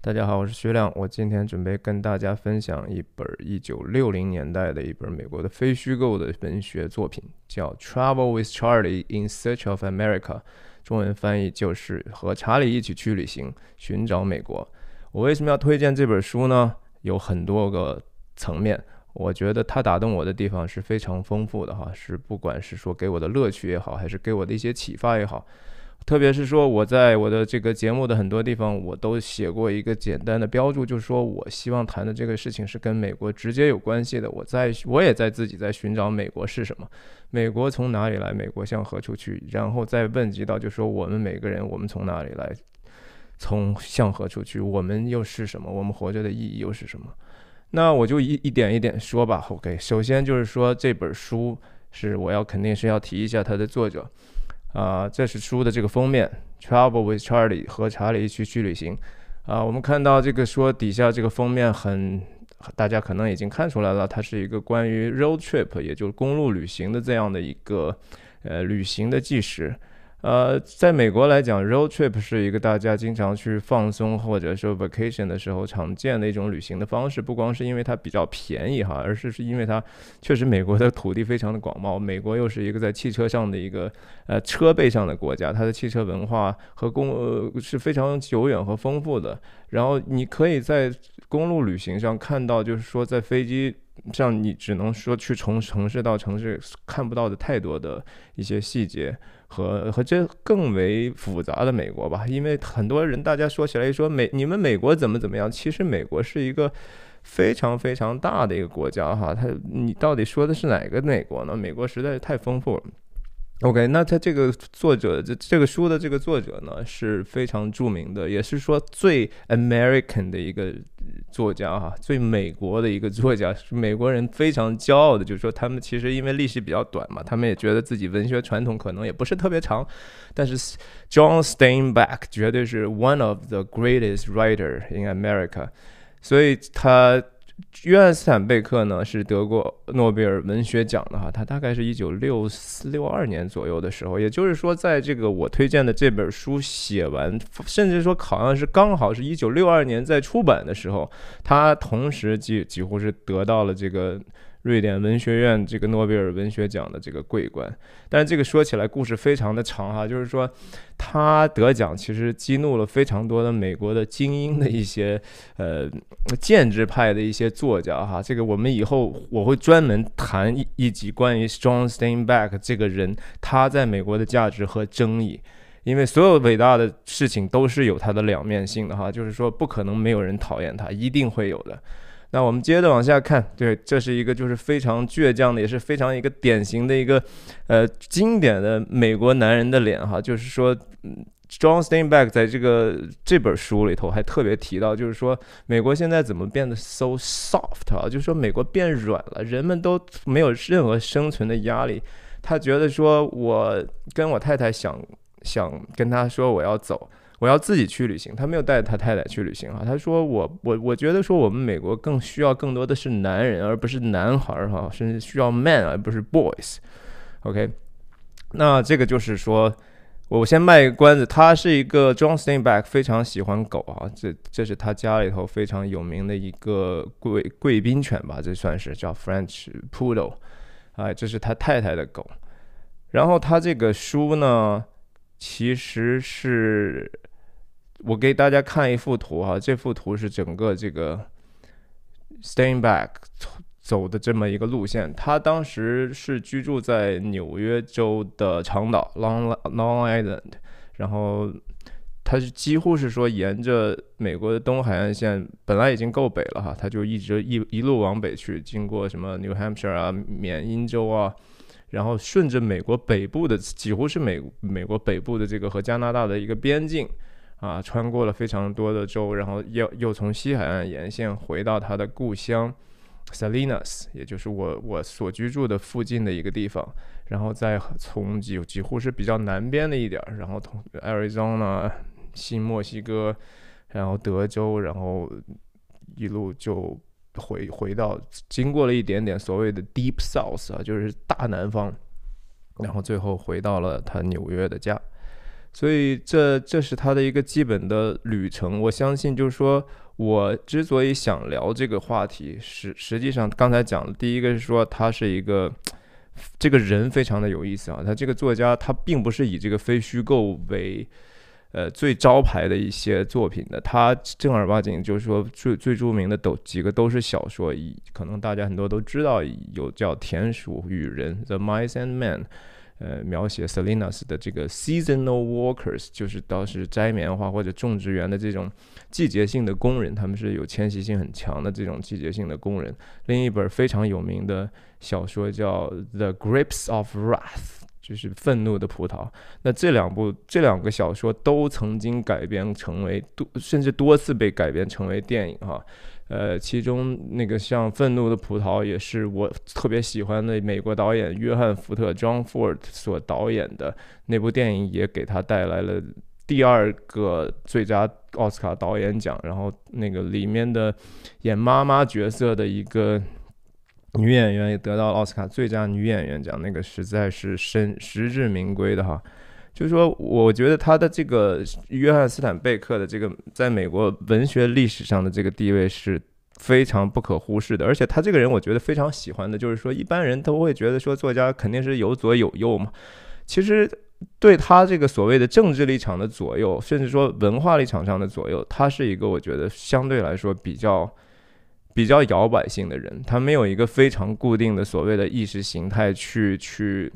大家好，我是徐亮。我今天准备跟大家分享一本一九六零年代的一本美国的非虚构的文学作品，叫《Travel with Charlie in Search of America》，中文翻译就是和查理一起去旅行，寻找美国。我为什么要推荐这本书呢？有很多个层面，我觉得它打动我的地方是非常丰富的哈，是不管是说给我的乐趣也好，还是给我的一些启发也好。特别是说，我在我的这个节目的很多地方，我都写过一个简单的标注，就是说我希望谈的这个事情是跟美国直接有关系的。我在我也在自己在寻找美国是什么，美国从哪里来，美国向何处去，然后再问及到，就说我们每个人，我们从哪里来，从向何处去，我们又是什么，我们活着的意义又是什么？那我就一一点一点说吧。OK，首先就是说这本书是我要肯定是要提一下它的作者。啊，这是书的这个封面，Travel with Charlie 和查理一起去旅行。啊，我们看到这个说底下这个封面很，大家可能已经看出来了，它是一个关于 road trip，也就是公路旅行的这样的一个呃旅行的纪实。呃，在美国来讲，road trip 是一个大家经常去放松或者说 vacation 的时候常见的一种旅行的方式。不光是因为它比较便宜哈，而是是因为它确实美国的土地非常的广袤，美国又是一个在汽车上的一个呃车背上的国家，它的汽车文化和公呃是非常久远和丰富的。然后你可以在公路旅行上看到，就是说在飞机上你只能说去从城市到城市看不到的太多的一些细节。和和这更为复杂的美国吧，因为很多人大家说起来一说美你们美国怎么怎么样，其实美国是一个非常非常大的一个国家哈，它你到底说的是哪个美国呢？美国实在是太丰富了。OK，那他这个作者这这个书的这个作者呢是非常著名的，也是说最 American 的一个作家哈，最美国的一个作家，美国人非常骄傲的，就是说他们其实因为历史比较短嘛，他们也觉得自己文学传统可能也不是特别长，但是 John Steinbeck 绝对是 one of the greatest writer in America，所以他。约翰斯坦贝克呢是得过诺贝尔文学奖的哈，他大概是一九六四六二年左右的时候，也就是说，在这个我推荐的这本书写完，甚至说好像是刚好是一九六二年在出版的时候，他同时几几乎是得到了这个。瑞典文学院这个诺贝尔文学奖的这个桂冠，但是这个说起来故事非常的长哈，就是说他得奖其实激怒了非常多的美国的精英的一些呃建制派的一些作家哈，这个我们以后我会专门谈一一集关于 Strong Steinbeck 这个人他在美国的价值和争议，因为所有伟大的事情都是有它的两面性的哈，就是说不可能没有人讨厌他，一定会有的。那我们接着往下看，对，这是一个就是非常倔强的，也是非常一个典型的一个，呃，经典的美国男人的脸哈。就是说，John Steinbeck 在这个这本书里头还特别提到，就是说美国现在怎么变得 so soft 啊？就是说美国变软了，人们都没有任何生存的压力。他觉得说，我跟我太太想想跟他说我要走。我要自己去旅行，他没有带他太太去旅行哈。他说我我我觉得说我们美国更需要更多的是男人，而不是男孩儿哈，甚至需要 man 而不是 boys。OK，那这个就是说，我先卖一个关子，他是一个 John Steinbeck 非常喜欢狗啊，这这是他家里头非常有名的一个贵贵宾犬吧，这算是叫 French Poodle，哎，这是他太太的狗。然后他这个书呢，其实是。我给大家看一幅图哈，这幅图是整个这个 Steinbeck 走的这么一个路线。他当时是居住在纽约州的长岛 Long Long Island，然后他是几乎是说沿着美国的东海岸线，本来已经够北了哈，他就一直一一路往北去，经过什么 New Hampshire 啊、缅因州啊，然后顺着美国北部的，几乎是美美国北部的这个和加拿大的一个边境。啊，穿过了非常多的州，然后又又从西海岸沿线回到他的故乡，Salinas，也就是我我所居住的附近的一个地方，然后再从几几乎是比较南边的一点，然后从 Arizona、新墨西哥，然后德州，然后一路就回回到，经过了一点点所谓的 Deep South 啊，就是大南方，然后最后回到了他纽约的家。所以这这是他的一个基本的旅程。我相信，就是说我之所以想聊这个话题，实实际上刚才讲的第一个是说他是一个这个人非常的有意思啊。他这个作家他并不是以这个非虚构为呃最招牌的一些作品的，他正儿八经就是说最最著名的都几个都是小说，以可能大家很多都知道有叫《田鼠与人》The Mice and Men。呃，描写 Salinas 的这个 seasonal workers，就是当时摘棉花或者种植园的这种季节性的工人，他们是有迁徙性很强的这种季节性的工人。另一本非常有名的小说叫《The Grips of Wrath》，就是愤怒的葡萄。那这两部这两个小说都曾经改编成为多，甚至多次被改编成为电影哈。呃，其中那个像《愤怒的葡萄》也是我特别喜欢的美国导演约翰·福特 （John Ford） 所导演的那部电影，也给他带来了第二个最佳奥斯卡导演奖。然后那个里面的演妈妈角色的一个女演员也得到奥斯卡最佳女演员奖，那个实在是深实至名归的哈。就是说，我觉得他的这个约翰斯坦贝克的这个在美国文学历史上的这个地位是非常不可忽视的。而且他这个人，我觉得非常喜欢的，就是说一般人都会觉得说作家肯定是有左有右嘛。其实对他这个所谓的政治立场的左右，甚至说文化立场上的左右，他是一个我觉得相对来说比较比较摇摆性的人。他没有一个非常固定的所谓的意识形态去去。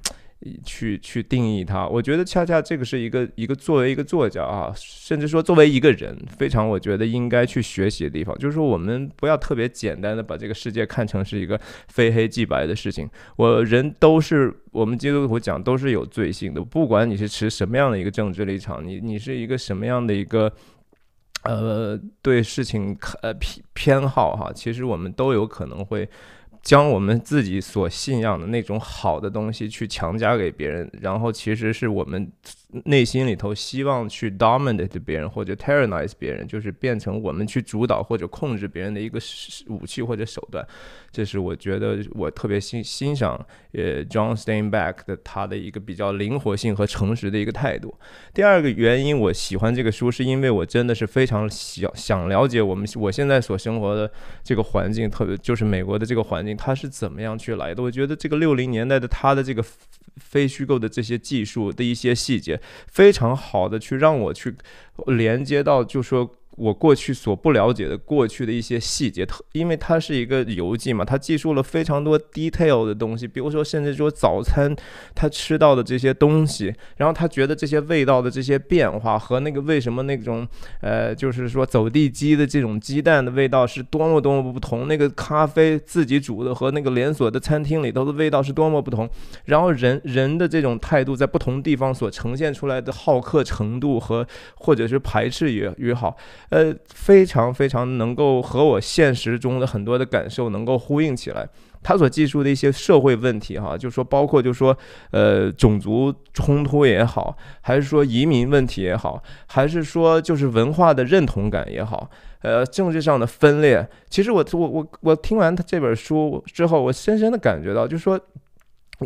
去去定义它，我觉得恰恰这个是一个一个作为一个作家啊，甚至说作为一个人，非常我觉得应该去学习的地方，就是说我们不要特别简单的把这个世界看成是一个非黑即白的事情。我人都是我们基督徒讲都是有罪性的，不管你是持什么样的一个政治立场，你你是一个什么样的一个呃对事情呃偏偏好哈，其实我们都有可能会。将我们自己所信仰的那种好的东西去强加给别人，然后其实是我们内心里头希望去 dominate 别人或者 tyrannize 别人，就是变成我们去主导或者控制别人的一个武器或者手段。这是我觉得我特别欣欣赏呃 John Steinbeck 的他的一个比较灵活性和诚实的一个态度。第二个原因，我喜欢这个书，是因为我真的是非常想想了解我们我现在所生活的这个环境，特别就是美国的这个环境，它是怎么样去来的。我觉得这个六零年代的它的这个非虚构的这些技术的一些细节，非常好的去让我去连接到，就说。我过去所不了解的过去的一些细节，特因为它是一个游记嘛，它记述了非常多 detail 的东西，比如说甚至说早餐他吃到的这些东西，然后他觉得这些味道的这些变化和那个为什么那种呃，就是说走地鸡的这种鸡蛋的味道是多么多么不同，那个咖啡自己煮的和那个连锁的餐厅里头的味道是多么不同，然后人人的这种态度在不同地方所呈现出来的好客程度和或者是排斥也也好。呃，非常非常能够和我现实中的很多的感受能够呼应起来。他所记述的一些社会问题，哈，就说包括就说，呃，种族冲突也好，还是说移民问题也好，还是说就是文化的认同感也好，呃，政治上的分裂。其实我我我我听完他这本书之后，我深深的感觉到，就是说。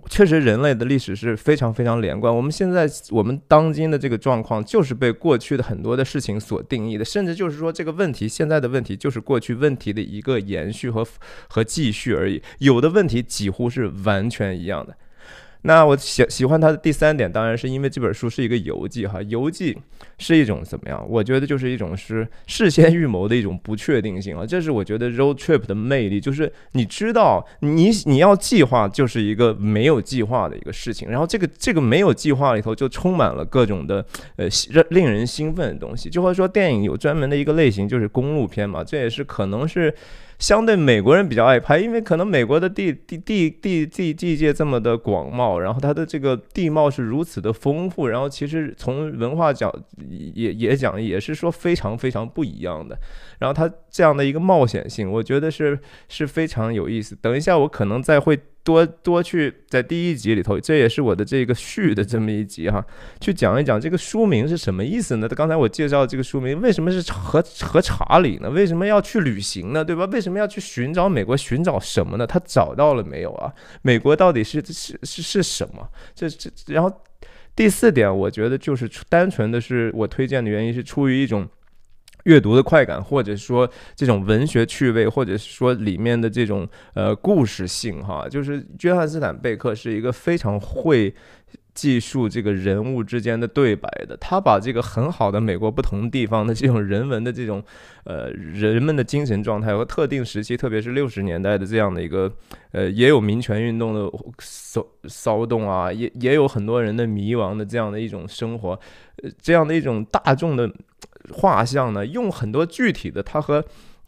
确实，人类的历史是非常非常连贯。我们现在我们当今的这个状况，就是被过去的很多的事情所定义的，甚至就是说，这个问题现在的问题就是过去问题的一个延续和和继续而已。有的问题几乎是完全一样的。那我喜喜欢他的第三点，当然是因为这本书是一个游记哈，游记是一种怎么样？我觉得就是一种是事先预谋的一种不确定性啊，这是我觉得 road trip 的魅力，就是你知道你你要计划就是一个没有计划的一个事情，然后这个这个没有计划里头就充满了各种的呃令人兴奋的东西，就会说电影有专门的一个类型就是公路片嘛，这也是可能是。相对美国人比较爱拍，因为可能美国的地地地地地地界这么的广袤，然后它的这个地貌是如此的丰富，然后其实从文化讲也也讲也是说非常非常不一样的。然后它这样的一个冒险性，我觉得是是非常有意思。等一下我可能再会。多多去在第一集里头，这也是我的这个序的这么一集哈，去讲一讲这个书名是什么意思呢？刚才我介绍这个书名，为什么是和和查理呢？为什么要去旅行呢？对吧？为什么要去寻找美国？寻找什么呢？他找到了没有啊？美国到底是是是是什么？这这然后。第四点，我觉得就是单纯的是我推荐的原因是出于一种阅读的快感，或者说这种文学趣味，或者说里面的这种呃故事性哈。就是约翰斯坦贝克是一个非常会。记述这个人物之间的对白的，他把这个很好的美国不同地方的这种人文的这种，呃，人们的精神状态和特定时期，特别是六十年代的这样的一个，呃，也有民权运动的骚骚动啊，也也有很多人的迷茫的这样的一种生活，呃，这样的一种大众的画像呢，用很多具体的他和。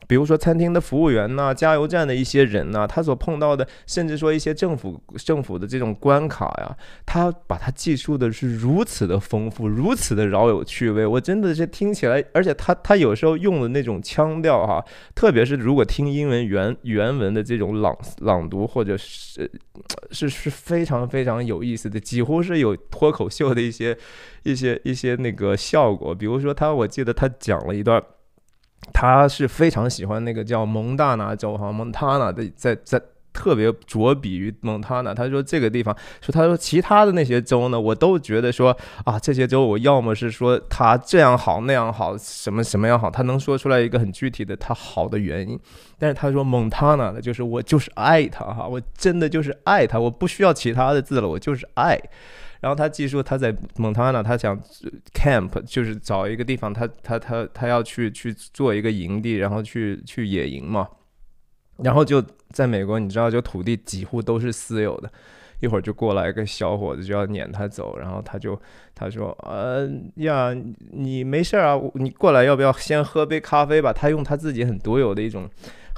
比如说餐厅的服务员呐，加油站的一些人呐，他所碰到的，甚至说一些政府政府的这种关卡呀，他把它记述的是如此的丰富，如此的饶有趣味，我真的是听起来，而且他他有时候用的那种腔调哈，特别是如果听英文原原文的这种朗朗读，或者是是是非常非常有意思的，几乎是有脱口秀的一些一些一些那个效果。比如说他，我记得他讲了一段。他是非常喜欢那个叫蒙大拿州哈，蒙塔纳的，在在特别着笔于蒙塔纳。他说这个地方，说他说其他的那些州呢，我都觉得说啊，这些州我要么是说他这样好那样好，什么什么样好，他能说出来一个很具体的他好的原因。但是他说蒙塔纳的，就是我就是爱他哈，我真的就是爱他，我不需要其他的字了，我就是爱。然后他记述他在蒙塔纳，他想 camp，就是找一个地方，他他他他要去去做一个营地，然后去去野营嘛。然后就在美国，你知道，就土地几乎都是私有的。一会儿就过来一个小伙子就要撵他走，然后他就他说呃呀，你没事啊，你过来要不要先喝杯咖啡吧？他用他自己很独有的一种。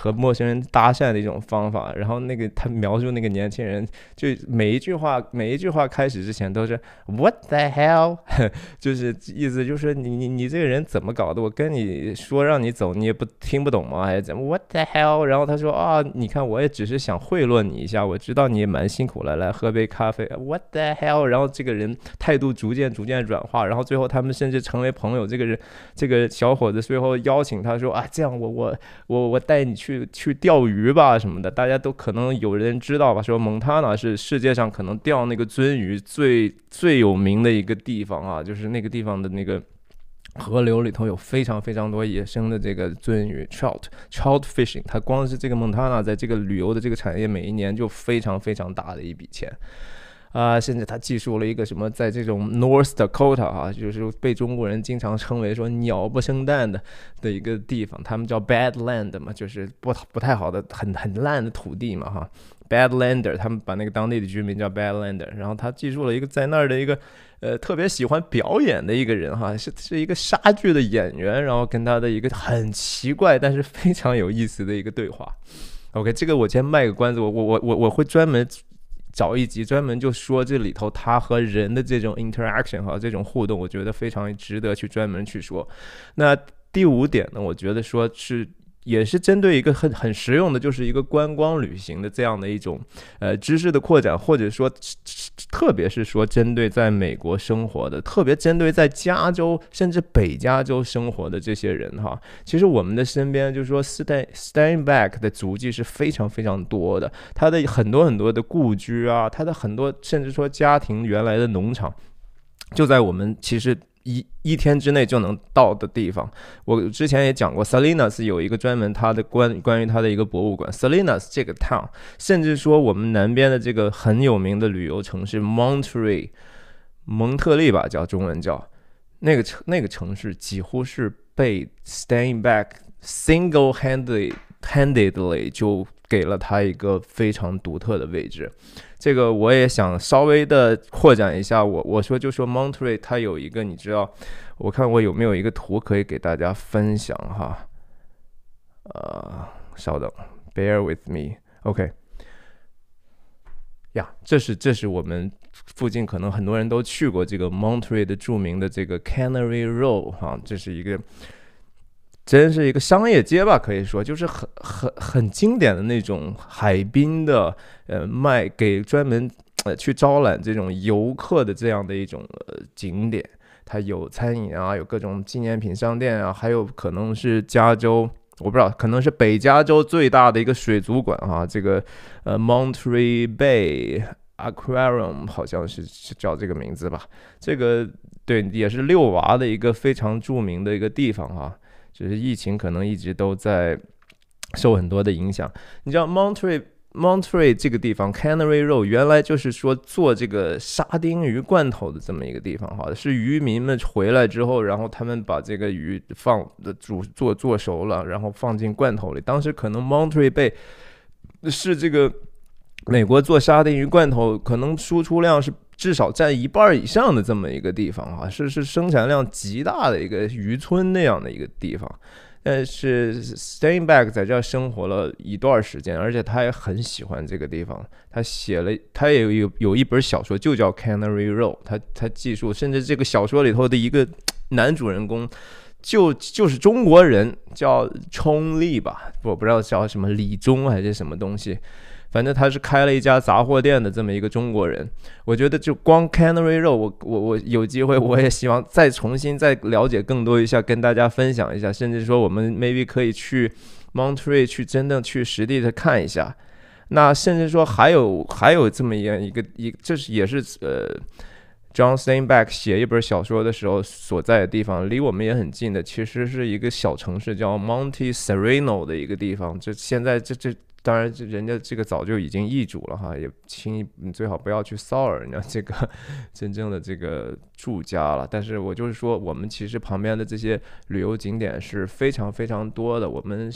和陌生人搭讪的一种方法，然后那个他描述那个年轻人，就每一句话每一句话开始之前都是 What the hell，就是意思就是你你你这个人怎么搞的？我跟你说让你走，你也不听不懂吗？还是怎么？What the hell？然后他说啊，你看我也只是想贿赂你一下，我知道你也蛮辛苦了，来喝杯咖啡。What the hell？然后这个人态度逐渐逐渐软化，然后最后他们甚至成为朋友。这个人这个小伙子最后邀请他说啊，这样我我我我带你去。去去钓鱼吧什么的，大家都可能有人知道吧？说蒙塔纳是世界上可能钓那个鳟鱼最最有名的一个地方啊，就是那个地方的那个河流里头有非常非常多野生的这个鳟鱼 （trout trout fishing）。它光是这个蒙塔纳在这个旅游的这个产业，每一年就非常非常大的一笔钱。啊，甚至他记述了一个什么，在这种 North Dakota 啊，就是被中国人经常称为说鸟不生蛋的的一个地方，他们叫 Bad Land 嘛，就是不不太好的、很很烂的土地嘛，哈，Bad Lander，他们把那个当地的居民叫 Bad Lander。然后他记述了一个在那儿的一个呃特别喜欢表演的一个人哈，是是一个杀剧的演员，然后跟他的一个很奇怪但是非常有意思的一个对话。OK，这个我先卖个关子，我我我我我会专门。找一集专门就说这里头他和人的这种 interaction 和，这种互动，我觉得非常值得去专门去说。那第五点呢，我觉得说是。也是针对一个很很实用的，就是一个观光旅行的这样的一种呃知识的扩展，或者说特别是说针对在美国生活的，特别针对在加州甚至北加州生活的这些人哈，其实我们的身边就是说，Stan Stanback 的足迹是非常非常多的，他的很多很多的故居啊，他的很多甚至说家庭原来的农场，就在我们其实。一一天之内就能到的地方，我之前也讲过，Salinas 有一个专门它的关关于它的一个博物馆，Salinas 这个 town，甚至说我们南边的这个很有名的旅游城市 m o n t r e y 蒙特利吧叫中文叫，那个城那个城市几乎是被 Staying Back single handed handedly 就给了它一个非常独特的位置。这个我也想稍微的扩展一下，我我说就说 Monterey，它有一个你知道，我看我有没有一个图可以给大家分享哈，呃，稍等，Bear with me，OK，呀，这是这是我们附近可能很多人都去过这个 Monterey 的著名的这个 Canary Row 哈，这是一个。真是一个商业街吧，可以说就是很很很经典的那种海滨的，呃，卖给专门呃去招揽这种游客的这样的一种呃景点。它有餐饮啊，有各种纪念品商店啊，还有可能是加州，我不知道，可能是北加州最大的一个水族馆啊，这个呃 Monterey Bay Aquarium，好像是叫这个名字吧。这个对，也是遛娃的一个非常著名的一个地方哈。只是疫情可能一直都在受很多的影响。你知道 Monterey Monterey 这个地方，Canary Road 原来就是说做这个沙丁鱼罐头的这么一个地方哈，是渔民们回来之后，然后他们把这个鱼放的煮做做熟了，然后放进罐头里。当时可能 Monterey Bay 是这个。美国做沙丁鱼罐头，可能输出量是至少占一半以上的这么一个地方啊，是是生产量极大的一个渔村那样的一个地方。但是 Steinbeck 在这生活了一段时间，而且他也很喜欢这个地方。他写了，他也有有一本小说，就叫 Canary Row。他他记述，甚至这个小说里头的一个男主人公，就就是中国人，叫冲力吧，我不知道叫什么李忠还是什么东西。反正他是开了一家杂货店的这么一个中国人，我觉得就光 Canary 肉，我我我有机会我也希望再重新再了解更多一下，跟大家分享一下，甚至说我们 maybe 可以去 Montreal 去真正去实地的看一下。那甚至说还有还有这么一样一个一，这是也是呃 John Steinbeck 写一本小说的时候所在的地方，离我们也很近的，其实是一个小城市叫 Monte Sereno 的一个地方，这现在这这。当然，这人家这个早就已经易主了哈，也轻易你最好不要去骚扰人家这个真正的这个住家了。但是我就是说，我们其实旁边的这些旅游景点是非常非常多的，我们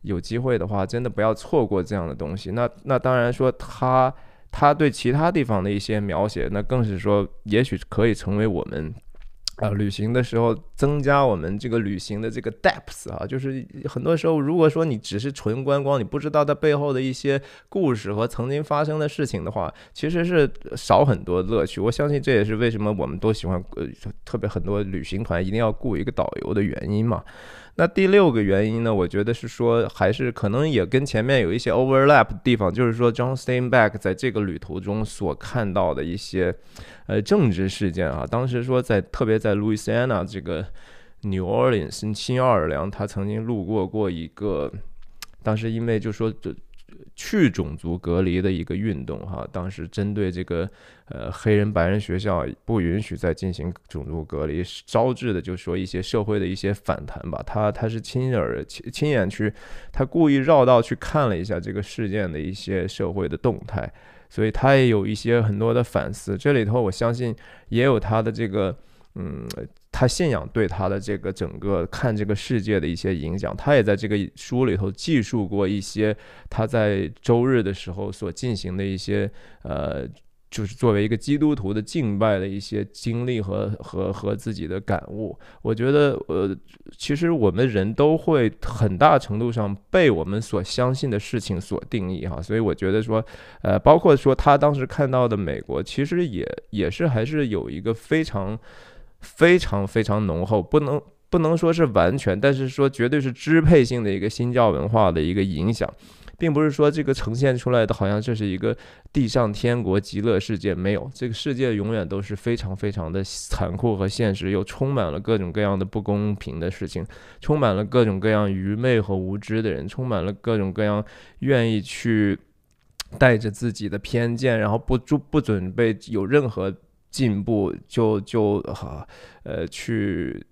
有机会的话，真的不要错过这样的东西。那那当然说，他他对其他地方的一些描写，那更是说，也许可以成为我们。啊，旅行的时候增加我们这个旅行的这个 depth 啊，就是很多时候，如果说你只是纯观光，你不知道它背后的一些故事和曾经发生的事情的话，其实是少很多乐趣。我相信这也是为什么我们都喜欢，呃，特别很多旅行团一定要雇一个导游的原因嘛。那第六个原因呢？我觉得是说，还是可能也跟前面有一些 overlap 的地方，就是说，John Steinbeck 在这个旅途中所看到的一些，呃，政治事件啊。当时说，在特别在 Louisiana 这个 New Orleans 新奥尔良，他曾经路过过一个，当时因为就说这。去种族隔离的一个运动，哈，当时针对这个呃黑人白人学校不允许再进行种族隔离，招致的就说一些社会的一些反弹吧。他他是亲耳亲亲眼去，他故意绕道去看了一下这个事件的一些社会的动态，所以他也有一些很多的反思。这里头我相信也有他的这个嗯。他信仰对他的这个整个看这个世界的一些影响，他也在这个书里头记述过一些他在周日的时候所进行的一些呃，就是作为一个基督徒的敬拜的一些经历和和和自己的感悟。我觉得呃，其实我们人都会很大程度上被我们所相信的事情所定义哈，所以我觉得说呃，包括说他当时看到的美国，其实也也是还是有一个非常。非常非常浓厚，不能不能说是完全，但是说绝对是支配性的一个新教文化的一个影响，并不是说这个呈现出来的好像这是一个地上天国极乐世界，没有，这个世界永远都是非常非常的残酷和现实，又充满了各种各样的不公平的事情，充满了各种各样愚昧和无知的人，充满了各种各样愿意去带着自己的偏见，然后不不不准备有任何。进步就就哈呃去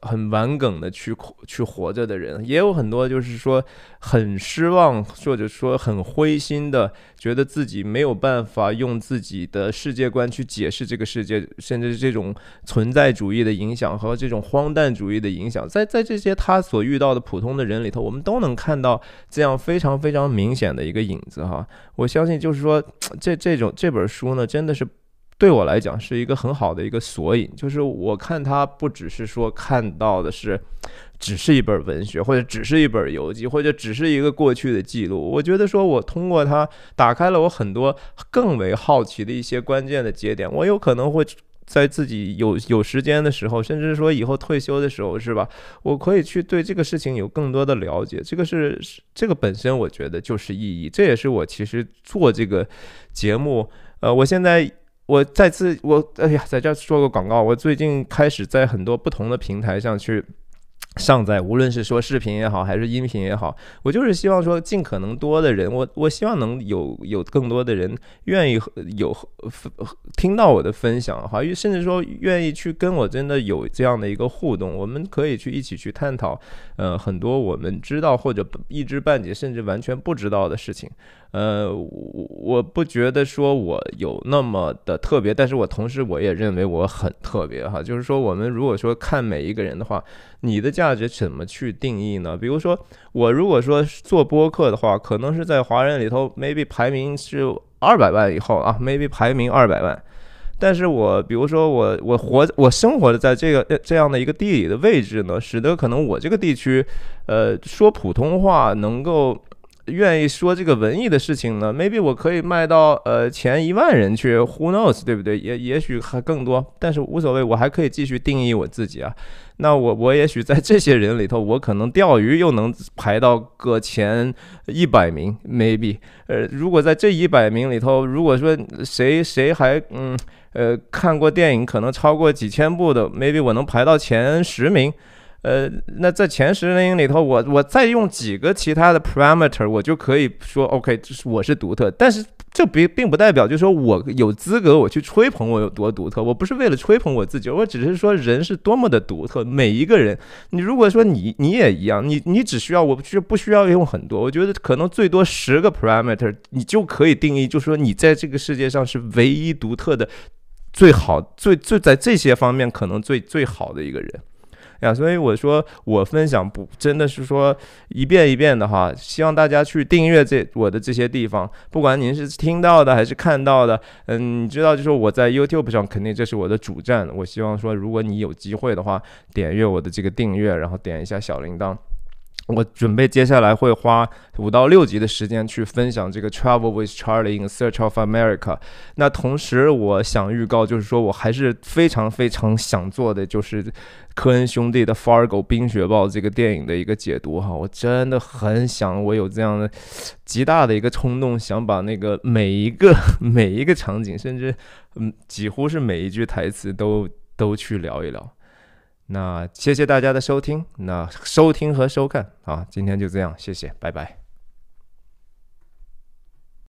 很顽梗的去去活着的人，也有很多就是说很失望或者说很灰心的，觉得自己没有办法用自己的世界观去解释这个世界，甚至这种存在主义的影响和这种荒诞主义的影响，在在这些他所遇到的普通的人里头，我们都能看到这样非常非常明显的一个影子哈。我相信就是说这这种这本书呢，真的是。对我来讲是一个很好的一个索引，就是我看它不只是说看到的是，只是一本文学，或者只是一本游记，或者只是一个过去的记录。我觉得说我通过它打开了我很多更为好奇的一些关键的节点。我有可能会在自己有有时间的时候，甚至说以后退休的时候，是吧？我可以去对这个事情有更多的了解。这个是这个本身，我觉得就是意义。这也是我其实做这个节目，呃，我现在。我再次，我哎呀，在这做个广告。我最近开始在很多不同的平台上去上载，无论是说视频也好，还是音频也好，我就是希望说尽可能多的人，我我希望能有有更多的人愿意有听到我的分享，哈，甚至说愿意去跟我真的有这样的一个互动，我们可以去一起去探讨，呃，很多我们知道或者一知半解，甚至完全不知道的事情。呃，我我不觉得说我有那么的特别，但是我同时我也认为我很特别哈。就是说，我们如果说看每一个人的话，你的价值怎么去定义呢？比如说，我如果说做播客的话，可能是在华人里头，maybe 排名是二百万以后啊，maybe 排名二百万。但是我比如说我我活我生活的在这个这样的一个地理的位置呢，使得可能我这个地区，呃，说普通话能够。愿意说这个文艺的事情呢？Maybe 我可以卖到呃前一万人去，Who knows，对不对？也也许还更多，但是无所谓，我还可以继续定义我自己啊。那我我也许在这些人里头，我可能钓鱼又能排到个前一百名，Maybe。呃，如果在这一百名里头，如果说谁谁还嗯呃看过电影可能超过几千部的，Maybe 我能排到前十名。呃，那在前十名里头，我我再用几个其他的 parameter，我就可以说 OK，这是我是独特。但是这并并不代表，就是说我有资格我去吹捧我有多独特。我不是为了吹捧我自己，我只是说人是多么的独特。每一个人，你如果说你你也一样，你你只需要我不需不需要用很多，我觉得可能最多十个 parameter，你就可以定义，就是说你在这个世界上是唯一独特的，最好最最在这些方面可能最最好的一个人。呀，所以我说我分享不真的是说一遍一遍的哈，希望大家去订阅这我的这些地方，不管您是听到的还是看到的，嗯，你知道，就是我在 YouTube 上肯定这是我的主站，我希望说如果你有机会的话，点阅我的这个订阅，然后点一下小铃铛。我准备接下来会花五到六集的时间去分享这个 Travel with Charlie in Search of America。那同时，我想预告，就是说我还是非常非常想做的，就是科恩兄弟的《Fargo 冰雪暴》这个电影的一个解读哈。我真的很想，我有这样的极大的一个冲动，想把那个每一个 每一个场景，甚至嗯，几乎是每一句台词都都去聊一聊。那谢谢大家的收听，那收听和收看啊，今天就这样，谢谢，拜拜。